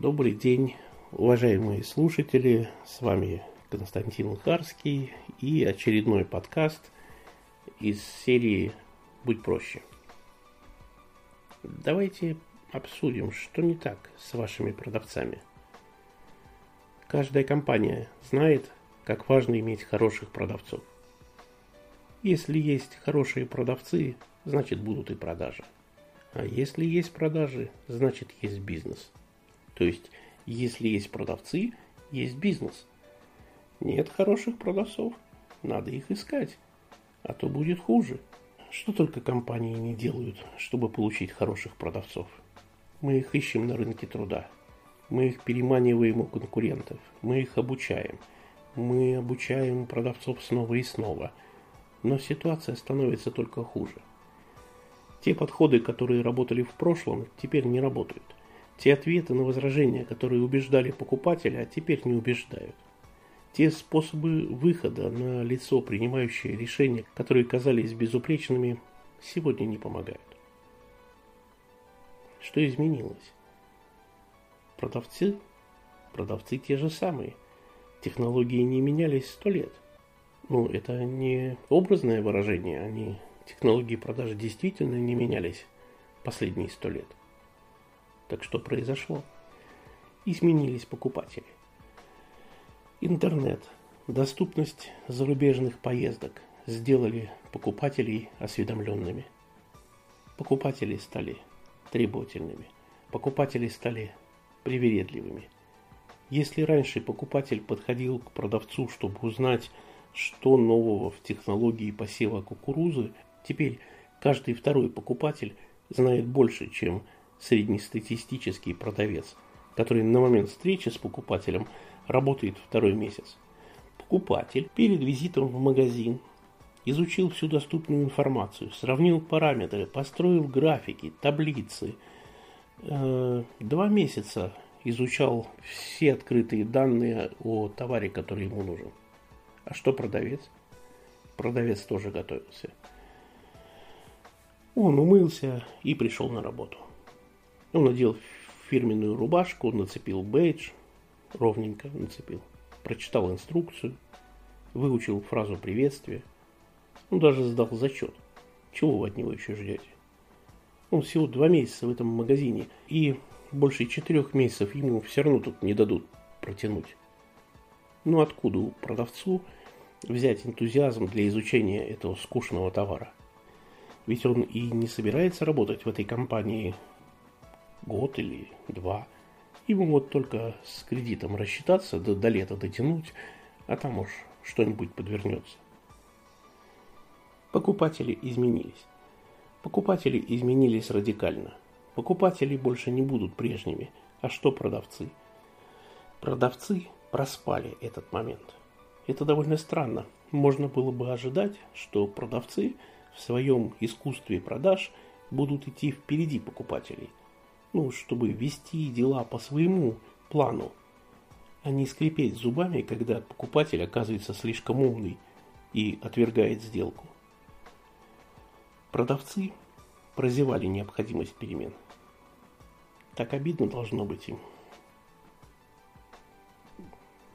Добрый день, уважаемые слушатели. С вами Константин Харский и очередной подкаст из серии «Будь проще». Давайте обсудим, что не так с вашими продавцами. Каждая компания знает, как важно иметь хороших продавцов. Если есть хорошие продавцы, значит будут и продажи. А если есть продажи, значит есть бизнес. То есть, если есть продавцы, есть бизнес. Нет хороших продавцов, надо их искать, а то будет хуже. Что только компании не делают, чтобы получить хороших продавцов. Мы их ищем на рынке труда. Мы их переманиваем у конкурентов. Мы их обучаем. Мы обучаем продавцов снова и снова. Но ситуация становится только хуже. Те подходы, которые работали в прошлом, теперь не работают. Те ответы на возражения, которые убеждали покупателя, а теперь не убеждают. Те способы выхода на лицо, принимающее решения, которые казались безупречными, сегодня не помогают. Что изменилось? Продавцы? Продавцы те же самые. Технологии не менялись сто лет. Ну, это не образное выражение, они технологии продажи действительно не менялись последние сто лет. Так что произошло? Изменились покупатели. Интернет, доступность зарубежных поездок сделали покупателей осведомленными. Покупатели стали требовательными. Покупатели стали привередливыми. Если раньше покупатель подходил к продавцу, чтобы узнать, что нового в технологии посева кукурузы, теперь каждый второй покупатель знает больше, чем среднестатистический продавец, который на момент встречи с покупателем работает второй месяц. Покупатель перед визитом в магазин изучил всю доступную информацию, сравнил параметры, построил графики, таблицы. Э, два месяца изучал все открытые данные о товаре, который ему нужен. А что продавец? Продавец тоже готовился. Он умылся и пришел на работу. Он надел фирменную рубашку, нацепил бейдж, ровненько нацепил. Прочитал инструкцию, выучил фразу приветствия. Он даже сдал зачет. Чего вы от него еще ждете? Он всего два месяца в этом магазине, и больше четырех месяцев ему все равно тут не дадут протянуть. Ну откуда у продавцу взять энтузиазм для изучения этого скучного товара? Ведь он и не собирается работать в этой компании год или два. Ему вот только с кредитом рассчитаться, да до лета дотянуть, а там уж что-нибудь подвернется. Покупатели изменились. Покупатели изменились радикально. Покупатели больше не будут прежними. А что продавцы? Продавцы проспали этот момент. Это довольно странно. Можно было бы ожидать, что продавцы в своем искусстве продаж будут идти впереди покупателей – ну, чтобы вести дела по своему плану, а не скрипеть зубами, когда покупатель оказывается слишком умный и отвергает сделку. Продавцы прозевали необходимость перемен. Так обидно должно быть им.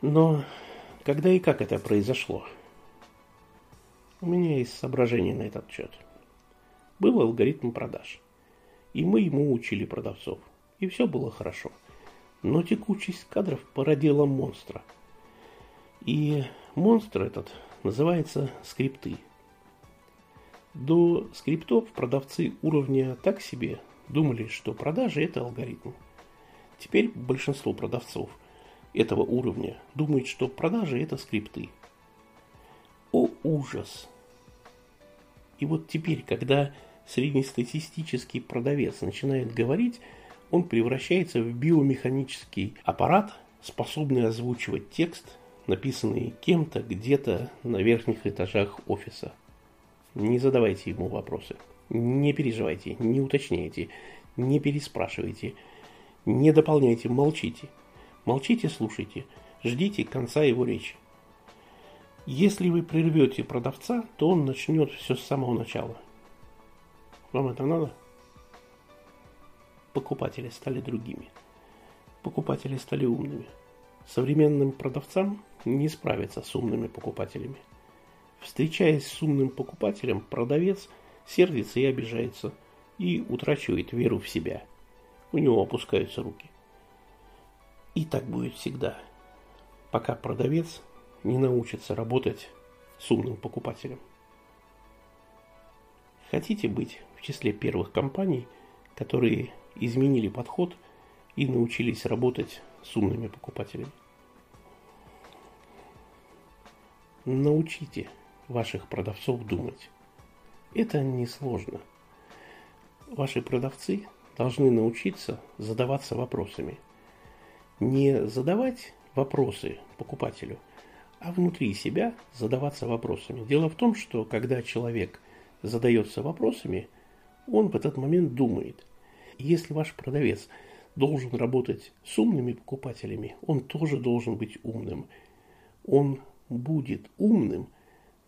Но когда и как это произошло? У меня есть соображения на этот счет. Был алгоритм продаж – и мы ему учили продавцов. И все было хорошо. Но текучесть кадров породила монстра. И монстр этот называется скрипты. До скриптов продавцы уровня так себе думали, что продажи это алгоритм. Теперь большинство продавцов этого уровня думают, что продажи это скрипты. О ужас! И вот теперь, когда среднестатистический продавец начинает говорить, он превращается в биомеханический аппарат, способный озвучивать текст, написанный кем-то где-то на верхних этажах офиса. Не задавайте ему вопросы. Не переживайте, не уточняйте, не переспрашивайте, не дополняйте, молчите. Молчите, слушайте, ждите конца его речи. Если вы прервете продавца, то он начнет все с самого начала. Вам это надо? Покупатели стали другими. покупатели стали умными. Современным продавцам не справиться с умными покупателями. Встречаясь с умным покупателем, продавец сердится и обижается, и утрачивает веру в себя. У него опускаются руки. И так будет всегда, пока продавец не научится работать с умным покупателем. Хотите быть в числе первых компаний, которые изменили подход и научились работать с умными покупателями? Научите ваших продавцов думать. Это несложно. Ваши продавцы должны научиться задаваться вопросами. Не задавать вопросы покупателю, а внутри себя задаваться вопросами. Дело в том, что когда человек задается вопросами, он в этот момент думает. Если ваш продавец должен работать с умными покупателями, он тоже должен быть умным. Он будет умным,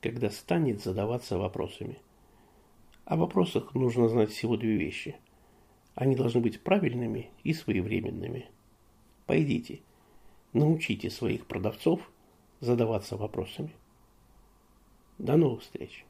когда станет задаваться вопросами. О вопросах нужно знать всего две вещи. Они должны быть правильными и своевременными. Пойдите, научите своих продавцов задаваться вопросами. До новых встреч!